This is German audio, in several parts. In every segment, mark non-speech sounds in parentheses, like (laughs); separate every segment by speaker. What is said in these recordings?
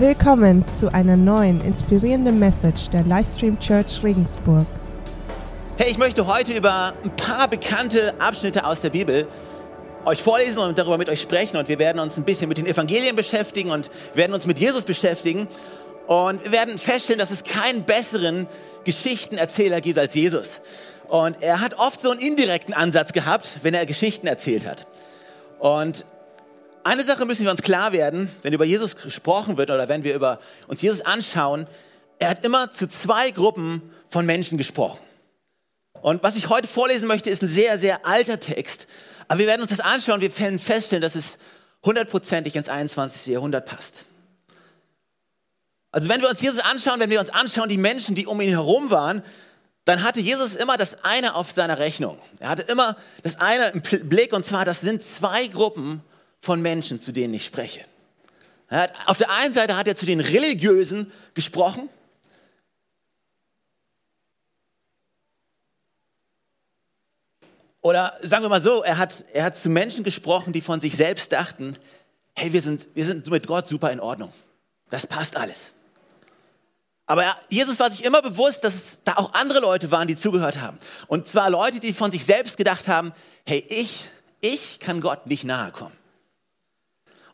Speaker 1: Willkommen zu einer neuen inspirierenden Message der Livestream Church Regensburg.
Speaker 2: Hey, ich möchte heute über ein paar bekannte Abschnitte aus der Bibel euch vorlesen und darüber mit euch sprechen. Und wir werden uns ein bisschen mit den Evangelien beschäftigen und werden uns mit Jesus beschäftigen. Und wir werden feststellen, dass es keinen besseren Geschichtenerzähler gibt als Jesus. Und er hat oft so einen indirekten Ansatz gehabt, wenn er Geschichten erzählt hat. Und eine Sache müssen wir uns klar werden, wenn über Jesus gesprochen wird oder wenn wir über uns Jesus anschauen, er hat immer zu zwei Gruppen von Menschen gesprochen. Und was ich heute vorlesen möchte, ist ein sehr, sehr alter Text. Aber wir werden uns das anschauen und wir werden feststellen, dass es hundertprozentig ins 21. Jahrhundert passt. Also wenn wir uns Jesus anschauen, wenn wir uns anschauen, die Menschen, die um ihn herum waren, dann hatte Jesus immer das eine auf seiner Rechnung. Er hatte immer das eine im Blick und zwar, das sind zwei Gruppen von Menschen, zu denen ich spreche. Hat, auf der einen Seite hat er zu den Religiösen gesprochen. Oder sagen wir mal so, er hat, er hat zu Menschen gesprochen, die von sich selbst dachten, hey, wir sind, wir sind mit Gott super in Ordnung. Das passt alles. Aber Jesus war sich immer bewusst, dass es da auch andere Leute waren, die zugehört haben. Und zwar Leute, die von sich selbst gedacht haben, hey, ich, ich kann Gott nicht nahe kommen.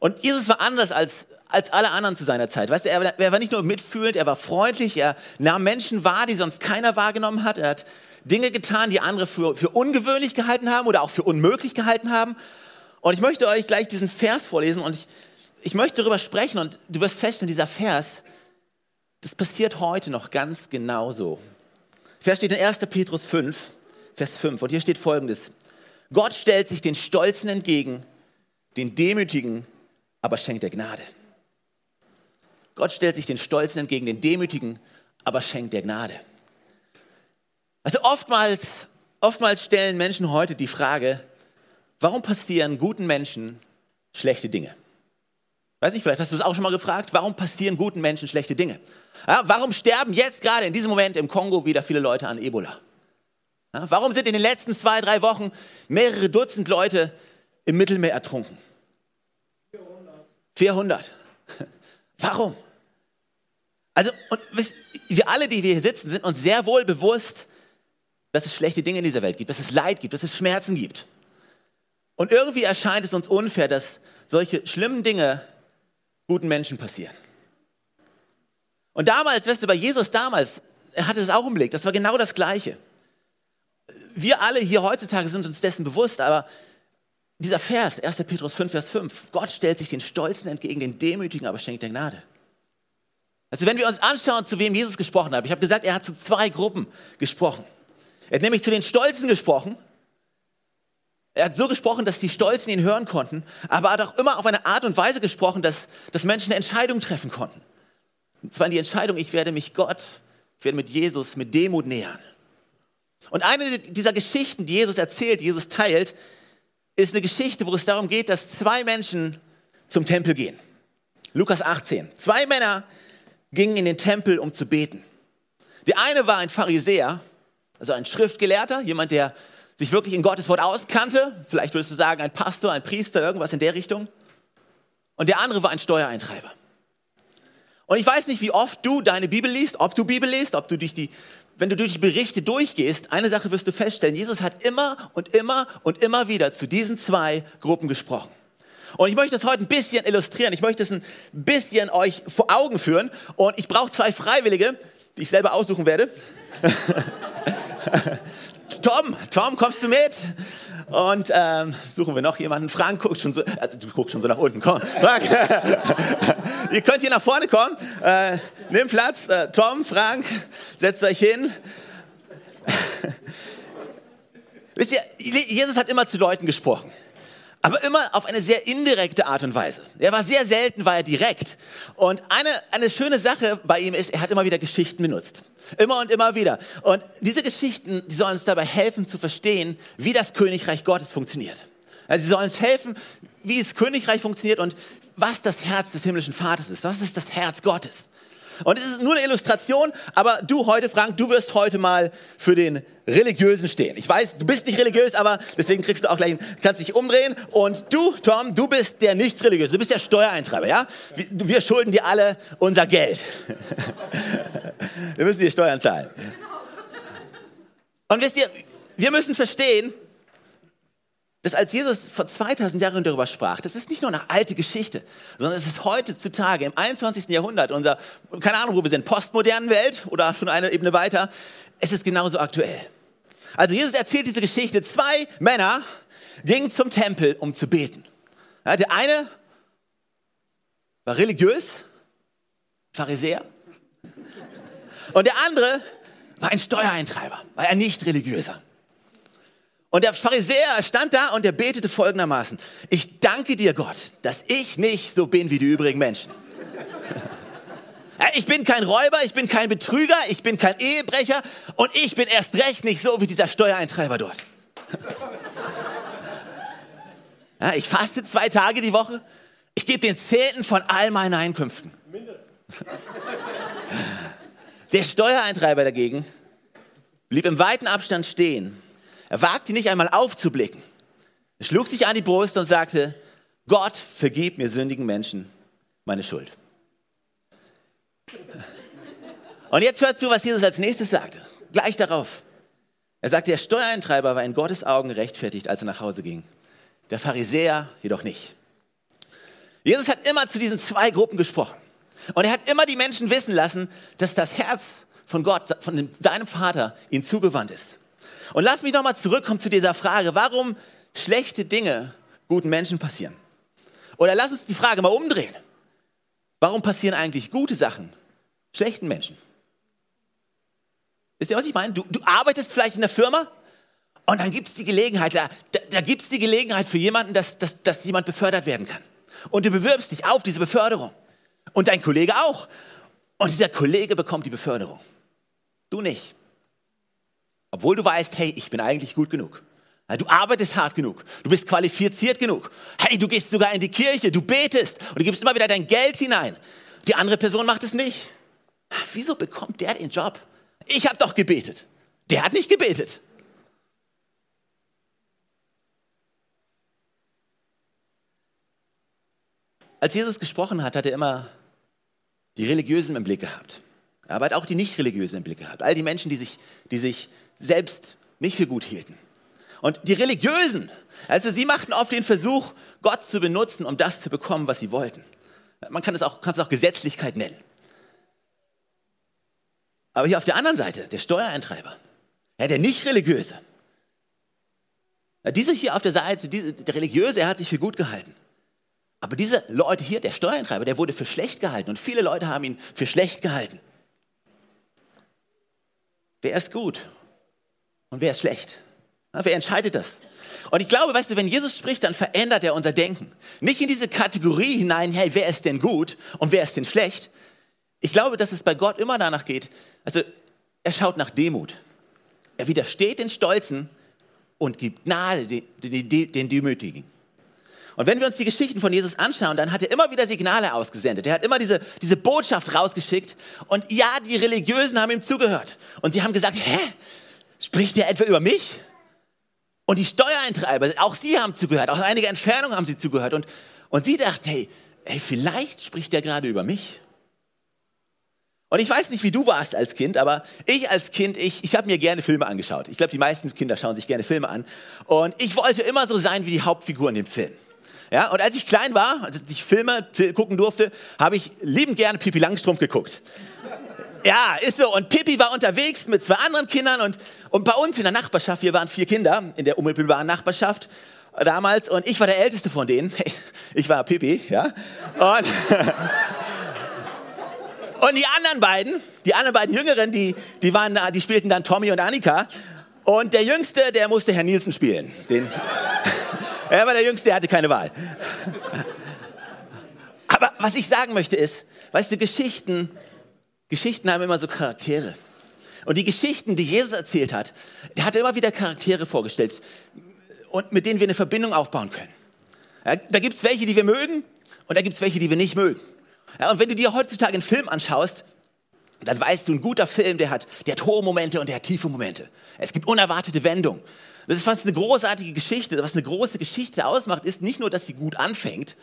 Speaker 2: Und Jesus war anders als, als alle anderen zu seiner Zeit. Weißt du, er, er war nicht nur mitfühlend, er war freundlich, er nahm Menschen wahr, die sonst keiner wahrgenommen hat. Er hat Dinge getan, die andere für, für ungewöhnlich gehalten haben oder auch für unmöglich gehalten haben. Und ich möchte euch gleich diesen Vers vorlesen und ich, ich möchte darüber sprechen und du wirst feststellen, dieser Vers, das passiert heute noch ganz genauso. Vers steht in 1. Petrus 5, Vers 5 und hier steht folgendes. Gott stellt sich den Stolzen entgegen, den Demütigen aber schenkt er Gnade. Gott stellt sich den Stolzen entgegen, den Demütigen, aber schenkt er Gnade. Also oftmals, oftmals stellen Menschen heute die Frage, warum passieren guten Menschen schlechte Dinge? Weiß nicht, vielleicht hast du es auch schon mal gefragt, warum passieren guten Menschen schlechte Dinge? Ja, warum sterben jetzt gerade in diesem Moment im Kongo wieder viele Leute an Ebola? Ja, warum sind in den letzten zwei, drei Wochen mehrere Dutzend Leute im Mittelmeer ertrunken? 400. (laughs) Warum? Also, und wir alle, die wir hier sitzen, sind uns sehr wohl bewusst, dass es schlechte Dinge in dieser Welt gibt, dass es Leid gibt, dass es Schmerzen gibt. Und irgendwie erscheint es uns unfair, dass solche schlimmen Dinge guten Menschen passieren. Und damals, weißt du, bei Jesus damals, er hatte das auch im Blick, das war genau das Gleiche. Wir alle hier heutzutage sind uns dessen bewusst, aber dieser Vers, 1. Petrus 5, Vers 5, Gott stellt sich den Stolzen entgegen, den Demütigen, aber schenkt der Gnade. Also wenn wir uns anschauen, zu wem Jesus gesprochen hat, ich habe gesagt, er hat zu zwei Gruppen gesprochen. Er hat nämlich zu den Stolzen gesprochen. Er hat so gesprochen, dass die Stolzen ihn hören konnten, aber er hat auch immer auf eine Art und Weise gesprochen, dass, dass Menschen eine Entscheidung treffen konnten. Und zwar die Entscheidung, ich werde mich Gott, ich werde mit Jesus, mit Demut nähern. Und eine dieser Geschichten, die Jesus erzählt, die Jesus teilt, ist eine Geschichte, wo es darum geht, dass zwei Menschen zum Tempel gehen. Lukas 18. Zwei Männer gingen in den Tempel, um zu beten. Der eine war ein Pharisäer, also ein Schriftgelehrter, jemand, der sich wirklich in Gottes Wort auskannte. Vielleicht würdest du sagen, ein Pastor, ein Priester, irgendwas in der Richtung. Und der andere war ein Steuereintreiber. Und ich weiß nicht, wie oft du deine Bibel liest, ob du Bibel liest, ob du durch die wenn du durch die Berichte durchgehst, eine Sache wirst du feststellen, Jesus hat immer und immer und immer wieder zu diesen zwei Gruppen gesprochen. Und ich möchte das heute ein bisschen illustrieren, ich möchte es ein bisschen euch vor Augen führen und ich brauche zwei Freiwillige, die ich selber aussuchen werde. (laughs) Tom, Tom, kommst du mit? Und ähm, suchen wir noch jemanden. Frank guckt schon so, also du guckst schon so nach unten, komm. Frank, (laughs) ihr könnt hier nach vorne kommen. Äh, nimm Platz. Äh, Tom, Frank, setzt euch hin. (laughs) Wisst ihr, Jesus hat immer zu Leuten gesprochen aber immer auf eine sehr indirekte Art und Weise. Er war sehr selten, war er direkt. Und eine, eine schöne Sache bei ihm ist, er hat immer wieder Geschichten benutzt. Immer und immer wieder. Und diese Geschichten, die sollen uns dabei helfen zu verstehen, wie das Königreich Gottes funktioniert. Also sie sollen uns helfen, wie das Königreich funktioniert und was das Herz des himmlischen Vaters ist. Was ist das Herz Gottes? Und es ist nur eine Illustration, aber du heute, Frank, du wirst heute mal für den Religiösen stehen. Ich weiß, du bist nicht religiös, aber deswegen kriegst du auch gleich, kannst dich umdrehen. Und du, Tom, du bist der nicht religiöse, du bist der Steuereintreiber, ja? Wir, wir schulden dir alle unser Geld. (laughs) wir müssen dir Steuern zahlen. Und wisst ihr, wir müssen verstehen, dass als Jesus vor 2000 Jahren darüber sprach, das ist nicht nur eine alte Geschichte, sondern es ist heutzutage im 21. Jahrhundert, unser, keine Ahnung, wo wir sind, postmodernen Welt oder schon eine Ebene weiter, es ist genauso aktuell. Also Jesus erzählt diese Geschichte, zwei Männer gingen zum Tempel, um zu beten. Ja, der eine war religiös, Pharisäer, und der andere war ein Steuereintreiber, war ein nicht religiöser. Und der Pharisäer stand da und er betete folgendermaßen, ich danke dir Gott, dass ich nicht so bin wie die übrigen Menschen. (laughs) Ich bin kein Räuber, ich bin kein Betrüger, ich bin kein Ehebrecher und ich bin erst recht nicht so wie dieser Steuereintreiber dort. (laughs) Ja, ich faste zwei Tage die Woche, ich gebe den Zehnten von all meinen Einkünften. Der Steuereintreiber dagegen blieb im weiten Abstand stehen er wagte nicht einmal aufzublicken. Er schlug sich an die Brust und sagte, Gott, vergib mir sündigen Menschen meine Schuld. Und jetzt hört zu, was Jesus als nächstes sagte. Gleich darauf. Er sagte, der Steuereintreiber war in Gottes Augen gerechtfertigt, als er nach Hause ging. Der Pharisäer jedoch nicht. Jesus hat immer zu diesen zwei Gruppen gesprochen. Und er hat immer die Menschen wissen lassen, dass das Herz von Gott, von seinem Vater, ihnen zugewandt ist. Und lass mich nochmal zurückkommen zu dieser Frage, warum schlechte Dinge guten Menschen passieren. Oder lass uns die Frage mal umdrehen. Warum passieren eigentlich gute Sachen schlechten Menschen? Wisst ihr, was ich meine? Du, du arbeitest vielleicht in der Firma und dann gibt es die Gelegenheit, da, da, da gibt es die Gelegenheit für jemanden, dass, dass, dass jemand befördert werden kann. Und du bewirbst dich auf diese Beförderung. Und dein Kollege auch. Und dieser Kollege bekommt die Beförderung. Du nicht. Obwohl du weißt, hey, ich bin eigentlich gut genug. Du arbeitest hart genug. Du bist qualifiziert genug. Hey, du gehst sogar in die Kirche, du betest und du gibst immer wieder dein Geld hinein. Die andere Person macht es nicht. Wieso bekommt der den Job? Ich habe doch gebetet. Der hat nicht gebetet. Als Jesus gesprochen hat, hat er immer die Religiösen im Blick gehabt. Aber er hat auch die Nicht-Religiösen im Blick gehabt. All die Menschen, die sich, die sich selbst nicht für gut hielten. Und die Religiösen, also sie machten oft den Versuch, Gott zu benutzen, um das zu bekommen, was sie wollten. Man kann es auch, auch Gesetzlichkeit nennen. Aber hier auf der anderen Seite, der Steuereintreiber, ja, der nicht-religiöse, ja, dieser hier auf der Seite, diese, der Religiöse, er hat sich für gut gehalten. Aber diese Leute hier, der Steuereintreiber, der wurde für schlecht gehalten und viele Leute haben ihn für schlecht gehalten. Wer ist gut und wer ist schlecht? Wer entscheidet das? Und ich glaube, weißt du, wenn Jesus spricht, dann verändert er unser Denken. Nicht in diese Kategorie hinein, hey, wer ist denn gut und wer ist denn schlecht? Ich glaube, dass es bei Gott immer danach geht. Also, er schaut nach Demut. Er widersteht den Stolzen und gibt Gnade den Demütigen. Und wenn wir uns die Geschichten von Jesus anschauen, dann hat er immer wieder Signale ausgesendet. Er hat immer diese, diese Botschaft rausgeschickt. Und ja, die Religiösen haben ihm zugehört. Und sie haben gesagt, hä, Spricht der etwa über mich? Und die Steuereintreiber, auch sie haben zugehört, aus einiger Entfernung haben sie zugehört. Und, und sie dachten, hey, hey, vielleicht spricht der gerade über mich. Und ich weiß nicht, wie du warst als Kind, aber ich als Kind, ich, ich habe mir gerne Filme angeschaut. Ich glaube, die meisten Kinder schauen sich gerne Filme an. Und ich wollte immer so sein wie die Hauptfigur in dem Film. Ja, und als ich klein war, als ich Filme gucken durfte, habe ich liebend gerne Pipi Langstrumpf geguckt. Ja, ist so. Und Pippi war unterwegs mit zwei anderen Kindern und, und bei uns in der Nachbarschaft, wir waren vier Kinder in der unmittelbaren Nachbarschaft damals und ich war der älteste von denen. (laughs) Ich war Pippi, ja. Und, (laughs) und die anderen beiden, die anderen beiden Jüngeren, die, die, waren, die spielten dann Tommy und Annika. Und der Jüngste, der musste Herr Nielsen spielen. Den, (laughs) er war der Jüngste, er hatte keine Wahl. Aber was ich sagen möchte ist, weißt du, Geschichten Geschichten haben immer so Charaktere. Und die Geschichten, die Jesus erzählt hat, der hat immer wieder Charaktere vorgestellt und mit denen wir eine Verbindung aufbauen können. Ja, da gibt es welche, die wir mögen und da gibt es welche, die wir nicht mögen. Ja, und wenn du dir heutzutage einen Film anschaust, dann weißt du, ein guter Film, der hat, der hat hohe Momente und der hat tiefe Momente. Es gibt unerwartete Wendungen. Das ist fast eine großartige Geschichte. Was eine große Geschichte ausmacht, ist nicht nur, dass sie gut anfängt,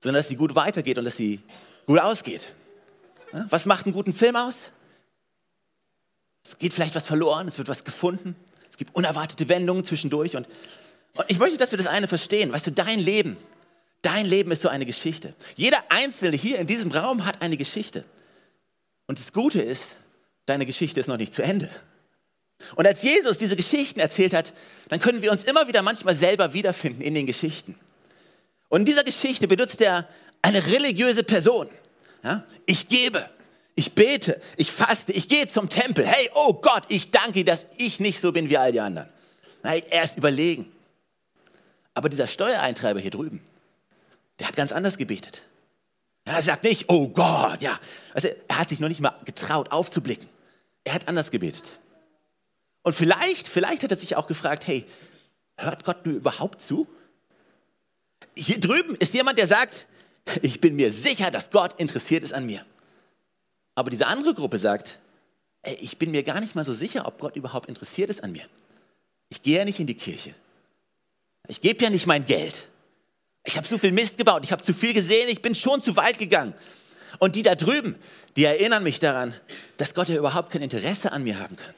Speaker 2: sondern dass sie gut weitergeht und dass sie gut ausgeht. Was macht einen guten Film aus? Es geht vielleicht was verloren, es wird was gefunden, es gibt unerwartete Wendungen zwischendurch. Und, und ich möchte, dass wir das eine verstehen. Weißt du, dein Leben, dein Leben ist so eine Geschichte. Jeder Einzelne hier in diesem Raum hat eine Geschichte. Und das Gute ist, deine Geschichte ist noch nicht zu Ende. Und als Jesus diese Geschichten erzählt hat, dann können wir uns immer wieder manchmal selber wiederfinden in den Geschichten. Und in dieser Geschichte benutzt er eine religiöse Person. Ja? Ich gebe, ich bete, ich faste, ich gehe zum Tempel. Hey, oh Gott, ich danke, dass ich nicht so bin wie all die anderen. Nein, er ist überlegen. Aber dieser Steuereintreiber hier drüben, der hat ganz anders gebetet. Er sagt nicht, oh Gott, ja. Also er hat sich noch nicht mal getraut, aufzublicken. Er hat anders gebetet. Und vielleicht, vielleicht hat er sich auch gefragt, hey, hört Gott nur überhaupt zu? Hier drüben ist jemand, der sagt, ich bin mir sicher, dass Gott interessiert ist an mir. Aber diese andere Gruppe sagt, ey, ich bin mir gar nicht mal so sicher, ob Gott überhaupt interessiert ist an mir. Ich gehe ja nicht in die Kirche. Ich gebe ja nicht mein Geld. Ich habe so viel Mist gebaut, ich habe zu viel gesehen, ich bin schon zu weit gegangen. Und die da drüben, die erinnern mich daran, dass Gott ja überhaupt kein Interesse an mir haben kann.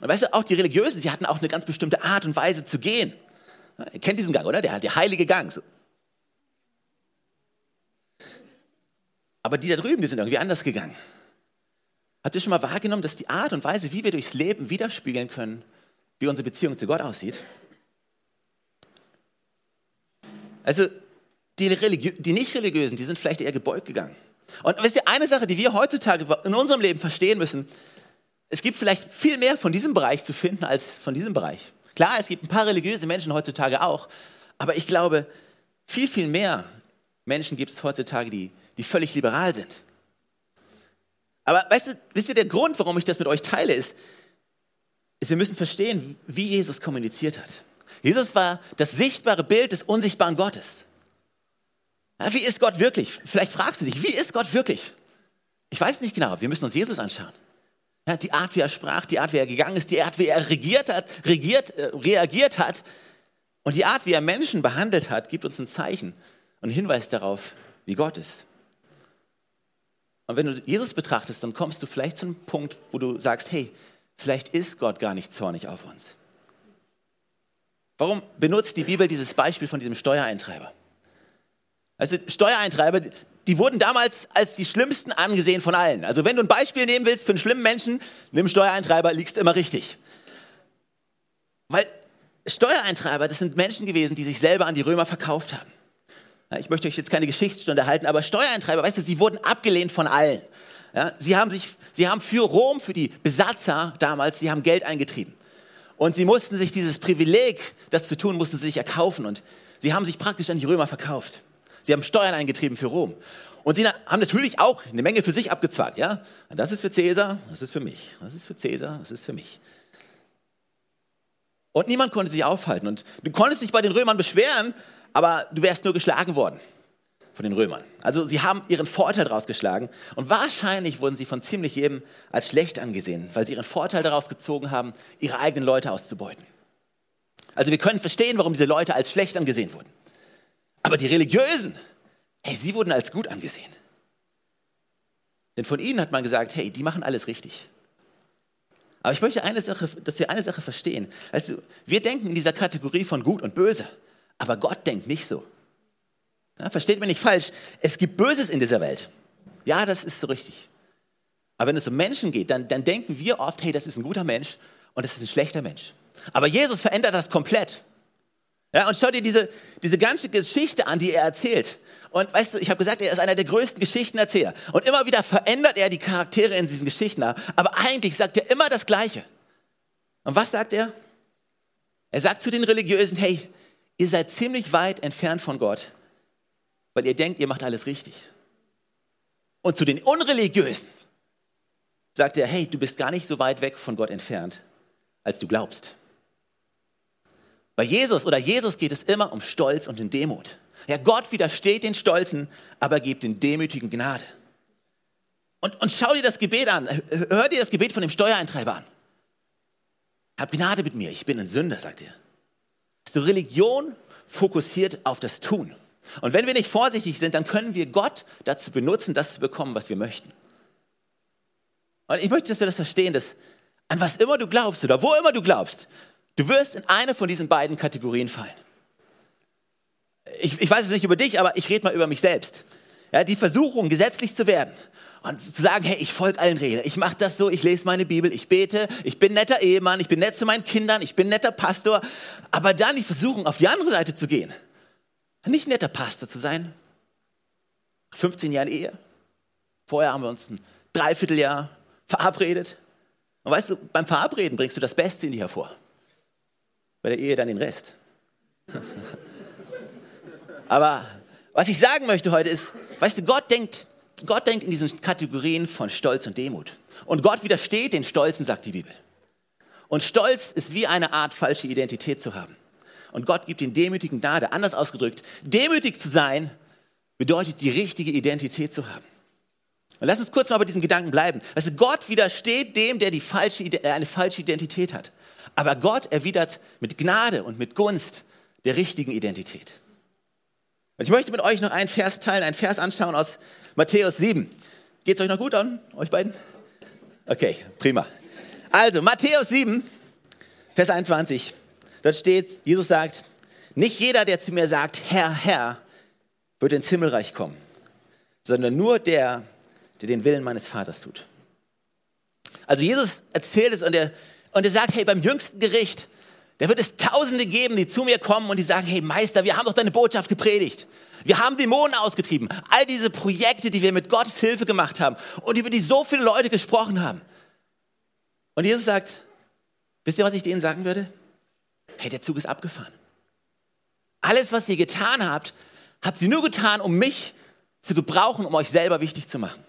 Speaker 2: Und weißt du, auch die Religiösen, sie hatten auch eine ganz bestimmte Art und Weise zu gehen. Ihr kennt diesen Gang, oder? Der, der heilige Gang. So. Aber die da drüben, die sind irgendwie anders gegangen. Habt ihr schon mal wahrgenommen, dass die Art und Weise, wie wir durchs Leben widerspiegeln können, wie unsere Beziehung zu Gott aussieht? Also die, die Nicht-Religiösen, die sind vielleicht eher gebeugt gegangen. Und wisst ihr, eine Sache, die wir heutzutage in unserem Leben verstehen müssen, es gibt vielleicht viel mehr von diesem Bereich zu finden als von diesem Bereich. Klar, es gibt ein paar religiöse Menschen heutzutage auch, aber ich glaube, viel, viel mehr Menschen gibt es heutzutage, die, die völlig liberal sind. Aber weißt du, wisst ihr, der Grund, warum ich das mit euch teile, ist, ist, wir müssen verstehen, wie Jesus kommuniziert hat. Jesus war das sichtbare Bild des unsichtbaren Gottes. Ja, wie ist Gott wirklich? Vielleicht fragst du dich, wie ist Gott wirklich? Ich weiß nicht genau, wir müssen uns Jesus anschauen. Ja, die Art, wie er sprach, die Art, wie er gegangen ist, die Art, wie er regiert hat, regiert, äh, reagiert hat und die Art, wie er Menschen behandelt hat, gibt uns ein Zeichen und einen Hinweis darauf, wie Gott ist. Und wenn du Jesus betrachtest, dann kommst du vielleicht zu einem Punkt, wo du sagst, hey, vielleicht ist Gott gar nicht zornig auf uns. Warum benutzt die Bibel dieses Beispiel von diesem Steuereintreiber? Also Steuereintreiber, die wurden damals als die schlimmsten angesehen von allen. Also wenn du ein Beispiel nehmen willst für einen schlimmen Menschen, nimm Steuereintreiber, liegst immer richtig. Weil Steuereintreiber, das sind Menschen gewesen, die sich selber an die Römer verkauft haben. Ich möchte euch jetzt keine Geschichtsstunde halten, aber Steuereintreiber, weißt du, sie wurden abgelehnt von allen. Ja, sie, haben sich, sie haben für Rom, für die Besatzer damals, sie haben Geld eingetrieben. Und sie mussten sich dieses Privileg, das zu tun, mussten sie sich erkaufen. Und sie haben sich praktisch an die Römer verkauft. Sie haben Steuern eingetrieben für Rom. Und sie haben natürlich auch eine Menge für sich abgezwackt. Ja? Das ist für Cäsar, das ist für mich. Das ist für Cäsar, das ist für mich. Und niemand konnte sich aufhalten. Und du konntest dich bei den Römern beschweren, aber du wärst nur geschlagen worden von den Römern. Also sie haben ihren Vorteil daraus geschlagen und wahrscheinlich wurden sie von ziemlich jedem als schlecht angesehen, weil sie ihren Vorteil daraus gezogen haben, ihre eigenen Leute auszubeuten. Also wir können verstehen, warum diese Leute als schlecht angesehen wurden. Aber die Religiösen, hey, sie wurden als gut angesehen. Denn von ihnen hat man gesagt, hey, die machen alles richtig. Aber ich möchte eine Sache, dass wir eine Sache verstehen. Also, wir denken in dieser Kategorie von gut und böse, aber Gott denkt nicht so. Ja, versteht mir nicht falsch, es gibt Böses in dieser Welt. Ja, das ist so richtig. Aber wenn es um Menschen geht, dann, dann denken wir oft, hey, das ist ein guter Mensch und das ist ein schlechter Mensch. Aber Jesus verändert das komplett. Ja, und schau dir diese, diese ganze Geschichte an, die er erzählt. Und weißt du, ich habe gesagt, er ist einer der größten Geschichtenerzähler. Und immer wieder verändert er die Charaktere in diesen Geschichten. Aber eigentlich sagt er immer das Gleiche. Und was sagt er? Er sagt zu den Religiösen, hey, ihr seid ziemlich weit entfernt von Gott, weil ihr denkt, ihr macht alles richtig. Und zu den Unreligiösen sagt er, hey, du bist gar nicht so weit weg von Gott entfernt, als du glaubst. Bei Jesus oder Jesus geht es immer um Stolz und in Demut. Ja, Gott widersteht den Stolzen, aber gibt den Demütigen Gnade. Und, und schau dir das Gebet an. Hör dir das Gebet von dem Steuereintreiber an. Hab Gnade mit mir, ich bin ein Sünder, sagt er. So Religion fokussiert auf das Tun. Und wenn wir nicht vorsichtig sind, dann können wir Gott dazu benutzen, das zu bekommen, was wir möchten. Und ich möchte, dass wir das verstehen, dass an was immer du glaubst oder wo immer du glaubst, du wirst in eine von diesen beiden Kategorien fallen. Ich, ich weiß es nicht über dich, aber ich rede mal über mich selbst. Ja, die Versuchung, gesetzlich zu werden und zu sagen, hey, ich folge allen Regeln, ich mache das so, ich lese meine Bibel, ich bete, ich bin netter Ehemann, ich bin nett zu meinen Kindern, ich bin netter Pastor, aber dann die Versuchung, auf die andere Seite zu gehen, nicht netter Pastor zu sein, 15 Jahre Ehe, vorher haben wir uns ein Dreivierteljahr verabredet. Und weißt du, beim Verabreden bringst du das Beste in dir hervor, bei der Ehe dann den Rest. (laughs) aber was ich sagen möchte heute ist, weißt du, Gott denkt Gott denkt in diesen Kategorien von Stolz und Demut. Und Gott widersteht den Stolzen, sagt die Bibel. Und Stolz ist wie eine Art falsche Identität zu haben. Und Gott gibt den Demütigen Gnade. Anders ausgedrückt, demütig zu sein bedeutet, die richtige Identität zu haben. Und lass uns kurz mal bei diesem Gedanken bleiben. Also Gott widersteht dem, der die falsche, eine falsche Identität hat. Aber Gott erwidert mit Gnade und mit Gunst der richtigen Identität. Und ich möchte mit euch noch einen Vers teilen, einen Vers anschauen aus Matthäus 7. Geht es euch noch gut an, euch beiden? Okay, prima. Also, Matthäus 7, Vers 21. Dort steht, Jesus sagt, nicht jeder, der zu mir sagt, Herr, Herr, wird ins Himmelreich kommen, sondern nur der, der den Willen meines Vaters tut. Also Jesus erzählt es und er, und er sagt, hey, beim jüngsten Gericht, da wird es Tausende geben, die zu mir kommen und die sagen, hey Meister, wir haben doch deine Botschaft gepredigt. Wir haben Dämonen ausgetrieben. All diese Projekte, die wir mit Gottes Hilfe gemacht haben und über die so viele Leute gesprochen haben. Und Jesus sagt, wisst ihr, was ich denen sagen würde? Hey, der Zug ist abgefahren. Alles, was ihr getan habt, habt ihr nur getan, um mich zu gebrauchen, um euch selber wichtig zu machen.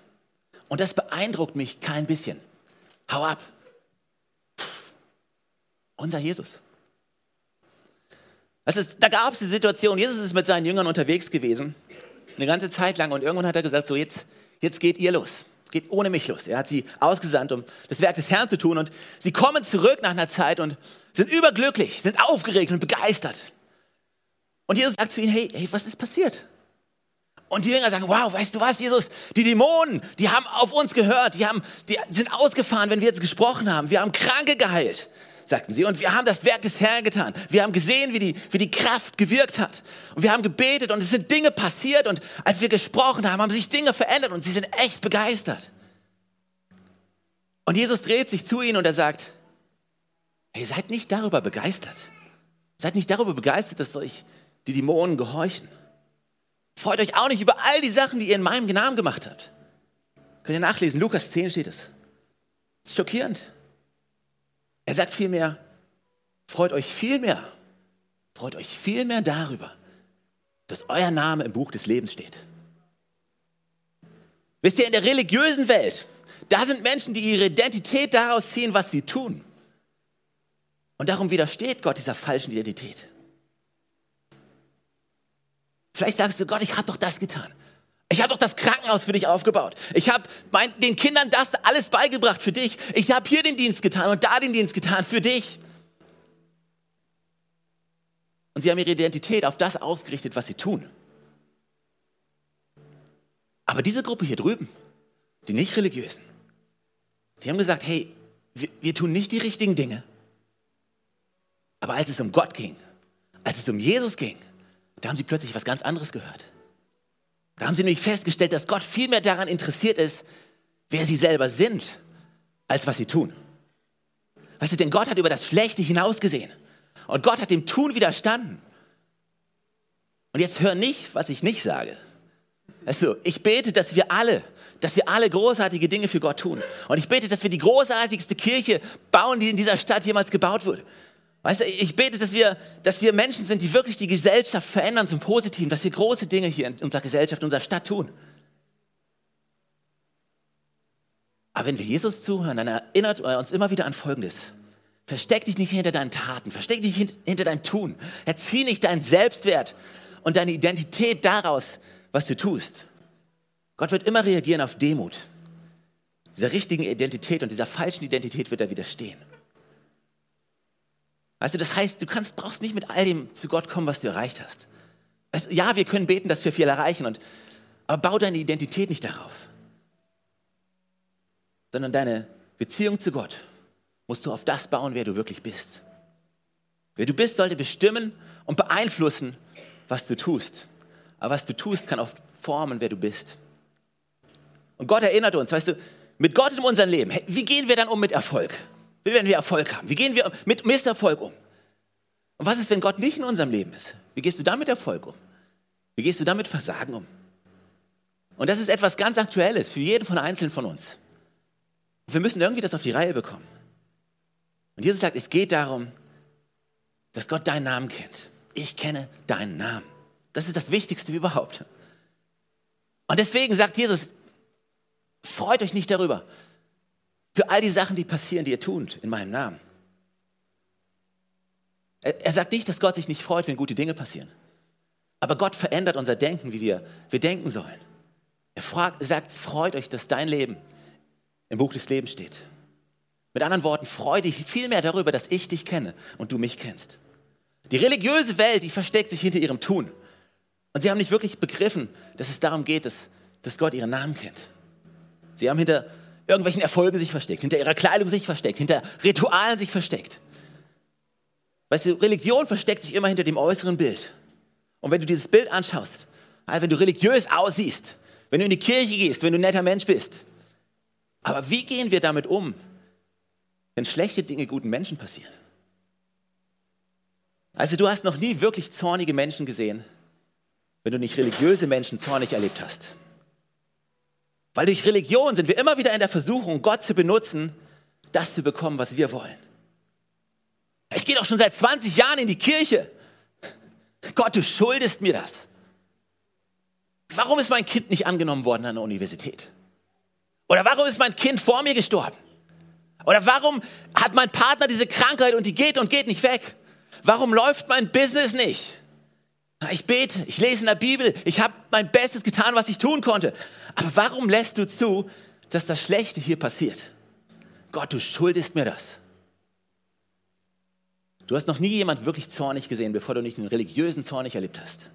Speaker 2: Und das beeindruckt mich kein bisschen. Hau ab. Pff, unser Jesus. Ist, da gab es die Situation, Jesus ist mit seinen Jüngern unterwegs gewesen, eine ganze Zeit lang und irgendwann hat er gesagt, so jetzt, jetzt geht ihr los. Es geht ohne mich los. Er hat sie ausgesandt, um das Werk des Herrn zu tun und sie kommen zurück nach einer Zeit und sind überglücklich, sind aufgeregt und begeistert. Und Jesus sagt zu ihnen, hey, hey, was ist passiert? Und die Jünger sagen, wow, weißt du was, Jesus, die Dämonen, die haben auf uns gehört, die, haben, die sind ausgefahren, wenn wir jetzt gesprochen haben. Wir haben Kranke geheilt sagten sie. Und wir haben das Werk des Herrn getan. Wir haben gesehen, wie die, wie die Kraft gewirkt hat. Und wir haben gebetet und es sind Dinge passiert. Und als wir gesprochen haben, haben sich Dinge verändert und sie sind echt begeistert. Und Jesus dreht sich zu ihnen und er sagt, hey, seid nicht darüber begeistert. Seid nicht darüber begeistert, dass euch die Dämonen gehorchen. Freut euch auch nicht über all die Sachen, die ihr in meinem Namen gemacht habt. Könnt ihr nachlesen, Lukas 10 steht es. Das ist schockierend. Er sagt vielmehr, freut euch vielmehr, freut euch vielmehr darüber, dass euer Name im Buch des Lebens steht. Wisst ihr, in der religiösen Welt, da sind Menschen, die ihre Identität daraus ziehen, was sie tun. Und darum widersteht Gott dieser falschen Identität. Vielleicht sagst du, Gott, ich habe doch das getan. Ich habe doch das Krankenhaus für dich aufgebaut. Ich habe den Kindern das alles beigebracht für dich. Ich habe hier den Dienst getan und da den Dienst getan für dich. Und sie haben ihre Identität auf das ausgerichtet, was sie tun. Aber diese Gruppe hier drüben, die nicht religiösen, die haben gesagt, hey, wir, wir tun nicht die richtigen Dinge. Aber als es um Gott ging, als es um Jesus ging, da haben sie plötzlich was ganz anderes gehört. Da haben sie nämlich festgestellt, dass Gott viel mehr daran interessiert ist, wer sie selber sind, als was sie tun. Weißt du, denn Gott hat über das Schlechte hinausgesehen. Und Gott hat dem Tun widerstanden. Und jetzt hör nicht, was ich nicht sage. Weißt du, ich bete, dass wir alle, dass wir alle großartige Dinge für Gott tun. Und ich bete, dass wir die großartigste Kirche bauen, die in dieser Stadt jemals gebaut wurde. Weißt du, ich bete, dass wir, dass wir Menschen sind, die wirklich die Gesellschaft verändern zum Positiven, dass wir große Dinge hier in unserer Gesellschaft, in unserer Stadt tun. Aber wenn wir Jesus zuhören, dann erinnert er uns immer wieder an Folgendes. Versteck dich nicht hinter deinen Taten, versteck dich hinter deinem Tun. Erzieh nicht deinen Selbstwert und deine Identität daraus, was du tust. Gott wird immer reagieren auf Demut. Dieser richtigen Identität und dieser falschen Identität wird er widerstehen. Weißt du, das heißt, du kannst, brauchst nicht mit all dem zu Gott kommen, was du erreicht hast. Weißt, ja, wir können beten, dass wir viel erreichen, und, aber bau deine Identität nicht darauf, sondern deine Beziehung zu Gott musst du auf das bauen, wer du wirklich bist. Wer du bist, sollte bestimmen und beeinflussen, was du tust. Aber was du tust, kann oft formen, wer du bist. Und Gott erinnert uns, weißt du, mit Gott in unserem Leben, wie gehen wir dann um mit Erfolg? Wie werden wir Erfolg haben? Wie gehen wir mit Misserfolg um? Und was ist, wenn Gott nicht in unserem Leben ist? Wie gehst du damit Erfolg um? Wie gehst du damit Versagen um? Und das ist etwas ganz Aktuelles für jeden von Einzelnen von uns. Und wir müssen irgendwie das auf die Reihe bekommen. Und Jesus sagt, es geht darum, dass Gott deinen Namen kennt. Ich kenne deinen Namen. Das ist das Wichtigste überhaupt. Und deswegen sagt Jesus, freut euch nicht darüber, für all die Sachen, die passieren, die ihr tut in meinem Namen. Er, er sagt nicht, dass Gott sich nicht freut, wenn gute Dinge passieren. Aber Gott verändert unser Denken, wie wir, wir denken sollen. Er fragt, sagt, freut euch, dass dein Leben im Buch des Lebens steht. Mit anderen Worten, freu dich viel mehr darüber, dass ich dich kenne und du mich kennst. Die religiöse Welt, die versteckt sich hinter ihrem Tun. Und sie haben nicht wirklich begriffen, dass es darum geht, dass, dass Gott ihren Namen kennt. Sie haben hinter irgendwelchen Erfolgen sich versteckt, hinter ihrer Kleidung sich versteckt, hinter Ritualen sich versteckt. Weißt du, Religion versteckt sich immer hinter dem äußeren Bild. Und wenn du dieses Bild anschaust, also wenn du religiös aussiehst, wenn du in die Kirche gehst, wenn du ein netter Mensch bist, aber wie gehen wir damit um, wenn schlechte Dinge guten Menschen passieren? Also du hast noch nie wirklich zornige Menschen gesehen, wenn du nicht religiöse Menschen zornig erlebt hast. Weil durch Religion sind wir immer wieder in der Versuchung, Gott zu benutzen, das zu bekommen, was wir wollen. Ich gehe doch schon seit 20 Jahren in die Kirche. Gott, du schuldest mir das. Warum ist mein Kind nicht angenommen worden an der Universität? Oder warum ist mein Kind vor mir gestorben? Oder warum hat mein Partner diese Krankheit und die geht und geht nicht weg? Warum läuft mein Business nicht? Ich bete, ich lese in der Bibel, ich habe mein Bestes getan, was ich tun konnte. Aber warum lässt du zu, dass das Schlechte hier passiert? Gott, du schuldest mir das. Du hast noch nie jemand wirklich zornig gesehen, bevor du nicht einen religiösen Zornig erlebt hast.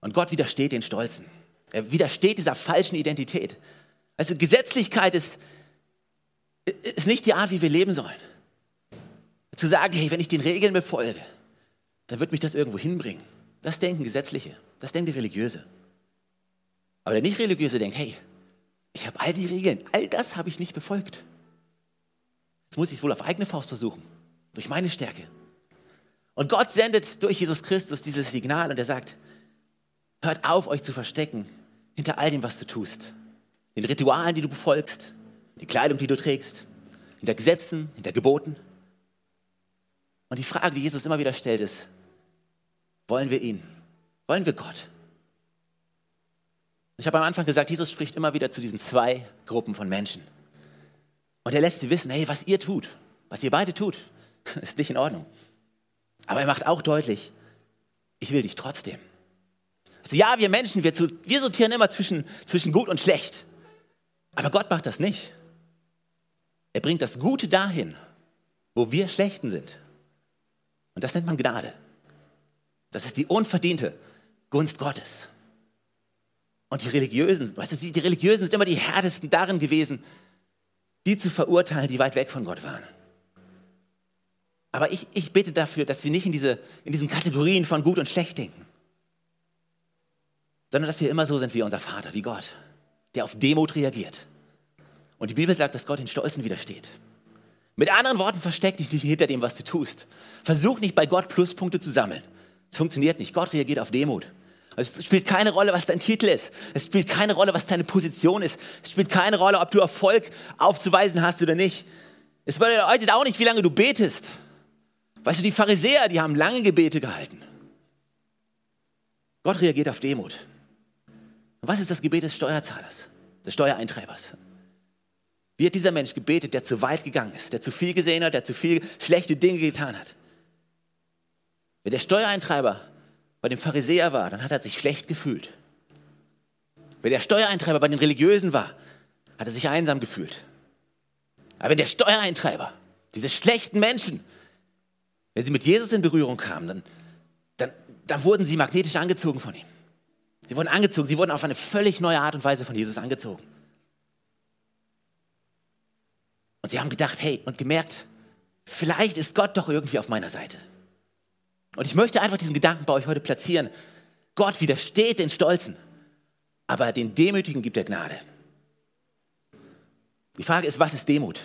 Speaker 2: Und Gott widersteht den Stolzen. Er widersteht dieser falschen Identität. Also Gesetzlichkeit ist, ist nicht die Art, wie wir leben sollen. Zu sagen, hey, wenn ich den Regeln befolge, dann wird mich das irgendwo hinbringen. Das denken Gesetzliche, das denken die Religiöse. Aber der Nicht-Religiöse denkt, hey, ich habe all die Regeln, all das habe ich nicht befolgt. Jetzt muss ich es wohl auf eigene Faust versuchen, durch meine Stärke. Und Gott sendet durch Jesus Christus dieses Signal und er sagt, hört auf, euch zu verstecken hinter all dem, was du tust. Den Ritualen, die du befolgst, die Kleidung, die du trägst, hinter Gesetzen, hinter Geboten. Und die Frage, die Jesus immer wieder stellt, ist, wollen wir ihn? Wollen wir Gott? Ich habe am Anfang gesagt, Jesus spricht immer wieder zu diesen zwei Gruppen von Menschen. Und er lässt sie wissen, hey, was ihr tut, was ihr beide tut, (laughs) ist nicht in Ordnung. Aber er macht auch deutlich, ich will dich trotzdem. Also ja, wir Menschen, wir, wir sortieren immer zwischen, zwischen gut und schlecht. Aber Gott macht das nicht. Er bringt das Gute dahin, wo wir Schlechten sind. Und das nennt man Gnade. Das ist die unverdiente Gunst Gottes. Und die Religiösen, weißt du, die, Religiösen sind immer die härtesten darin gewesen, die zu verurteilen, die weit weg von Gott waren. Aber ich, ich bete dafür, dass wir nicht in, diese, in diesen Kategorien von gut und schlecht denken, sondern dass wir immer so sind wie unser Vater, wie Gott, der auf Demut reagiert. Und die Bibel sagt, dass Gott den Stolzen widersteht. Mit anderen Worten, versteck dich nicht hinter dem, was du tust. Versuch nicht bei Gott Pluspunkte zu sammeln. Es funktioniert nicht. Gott reagiert auf Demut. Also es spielt keine Rolle, was dein Titel ist. Es spielt keine Rolle, was deine Position ist. Es spielt keine Rolle, ob du Erfolg aufzuweisen hast oder nicht. Es bedeutet auch nicht, wie lange du betest. Weißt du, die Pharisäer, die haben lange Gebete gehalten. Gott reagiert auf Demut. Und was ist das Gebet des Steuerzahlers, des Steuereintreibers? Wie hat dieser Mensch gebetet, der zu weit gegangen ist, der zu viel gesehen hat, der zu viel schlechte Dinge getan hat? Wenn der Steuereintreiber bei dem Pharisäer war, dann hat er sich schlecht gefühlt. Wenn der Steuereintreiber bei den Religiösen war, hat er sich einsam gefühlt. Aber wenn der Steuereintreiber, diese schlechten Menschen, wenn sie mit Jesus in Berührung kamen, dann, dann, dann wurden sie magnetisch angezogen von ihm. Sie wurden angezogen, sie wurden auf eine völlig neue Art und Weise von Jesus angezogen. Und sie haben gedacht, hey, und gemerkt, vielleicht ist Gott doch irgendwie auf meiner Seite. Und ich möchte einfach diesen Gedanken bei euch heute platzieren. Gott widersteht den Stolzen, aber den Demütigen gibt er Gnade. Die Frage ist, was ist Demut?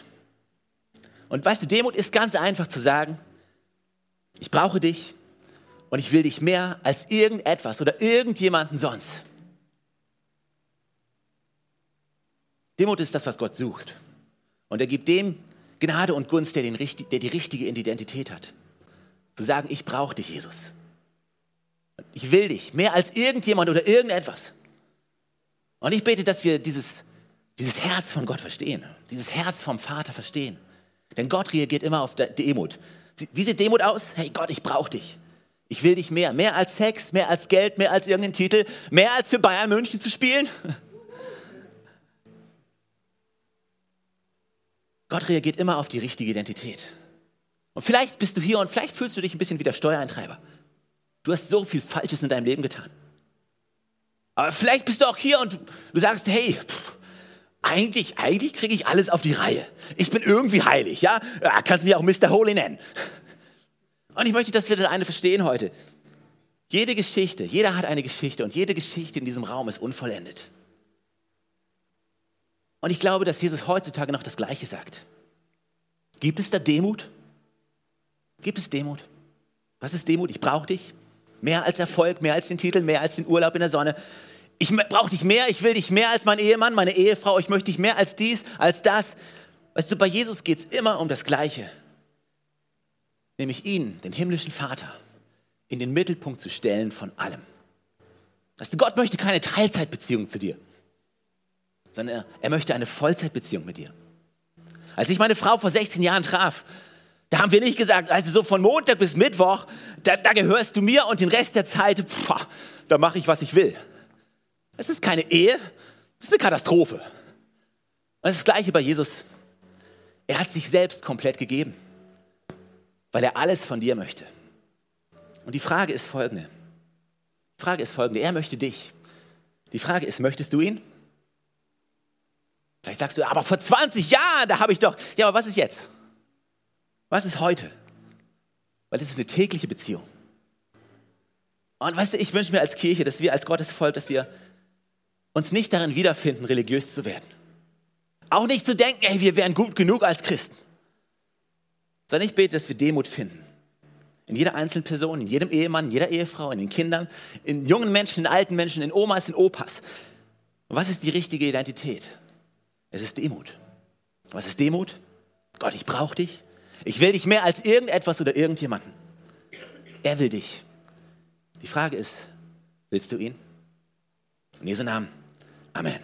Speaker 2: Und weißt du, Demut ist ganz einfach zu sagen, ich brauche dich und ich will dich mehr als irgendetwas oder irgendjemanden sonst. Demut ist das, was Gott sucht. Und er gibt dem Gnade und Gunst, der, den, der die richtige Identität hat. Zu sagen, ich brauche dich, Jesus. Ich will dich mehr als irgendjemand oder irgendetwas. Und ich bete, dass wir dieses, dieses Herz von Gott verstehen, dieses Herz vom Vater verstehen. Denn Gott reagiert immer auf Demut. Wie sieht Demut aus? Hey Gott, ich brauche dich. Ich will dich mehr. Mehr als Sex, mehr als Geld, mehr als irgendeinen Titel, mehr als für Bayern München zu spielen. (laughs) Gott reagiert immer auf die richtige Identität. Und vielleicht bist du hier und vielleicht fühlst du dich ein bisschen wie der Steuereintreiber. Du hast so viel Falsches in deinem Leben getan. Aber vielleicht bist du auch hier und du sagst, hey, pff, eigentlich, eigentlich kriege ich alles auf die Reihe. Ich bin irgendwie heilig, ja? ja kannst mich auch Mr. Holy nennen. Und ich möchte, dass wir das eine verstehen heute. Jede Geschichte, jeder hat eine Geschichte und jede Geschichte in diesem Raum ist unvollendet. Und ich glaube, dass Jesus heutzutage noch das Gleiche sagt. Gibt es da Demut? Gibt es Demut? Was ist Demut? Ich brauche dich. Mehr als Erfolg, mehr als den Titel, mehr als den Urlaub in der Sonne. Ich brauche dich mehr, ich will dich mehr als mein Ehemann, meine Ehefrau, ich möchte dich mehr als dies, als das. Weißt du, bei Jesus geht es immer um das Gleiche. Nämlich ihn, den himmlischen Vater, in den Mittelpunkt zu stellen von allem. Weißt du, Gott möchte keine Teilzeitbeziehung zu dir, sondern er, er möchte eine Vollzeitbeziehung mit dir. Als ich meine Frau vor 16 Jahren traf, da haben wir nicht gesagt, du, so von Montag bis Mittwoch, da, da gehörst du mir und den Rest der Zeit, pff, da mache ich, was ich will. Es ist keine Ehe, es ist eine Katastrophe. Und das ist das Gleiche bei Jesus. Er hat sich selbst komplett gegeben, weil er alles von dir möchte. Und die Frage ist folgende. Die Frage ist folgende. Er möchte dich. Die Frage ist, möchtest du ihn? Vielleicht sagst du, aber vor 20 Jahren, da habe ich doch. Ja, aber was ist jetzt? Was ist heute? Weil es ist eine tägliche Beziehung. Und weißt du, ich wünsche mir als Kirche, dass wir als Gottesvolk, dass wir uns nicht darin wiederfinden, religiös zu werden. Auch nicht zu denken, ey, wir wären gut genug als Christen. Sondern ich bete, dass wir Demut finden. In jeder einzelnen Person, in jedem Ehemann, in jeder Ehefrau, in den Kindern, in jungen Menschen, in alten Menschen, in Omas, in Opas. Und was ist die richtige Identität? Es ist Demut. Was ist Demut? Gott, ich brauche dich. Ich will dich mehr als irgendetwas oder irgendjemanden. Er will dich. Die Frage ist, willst du ihn? In Jesu Namen. Amen.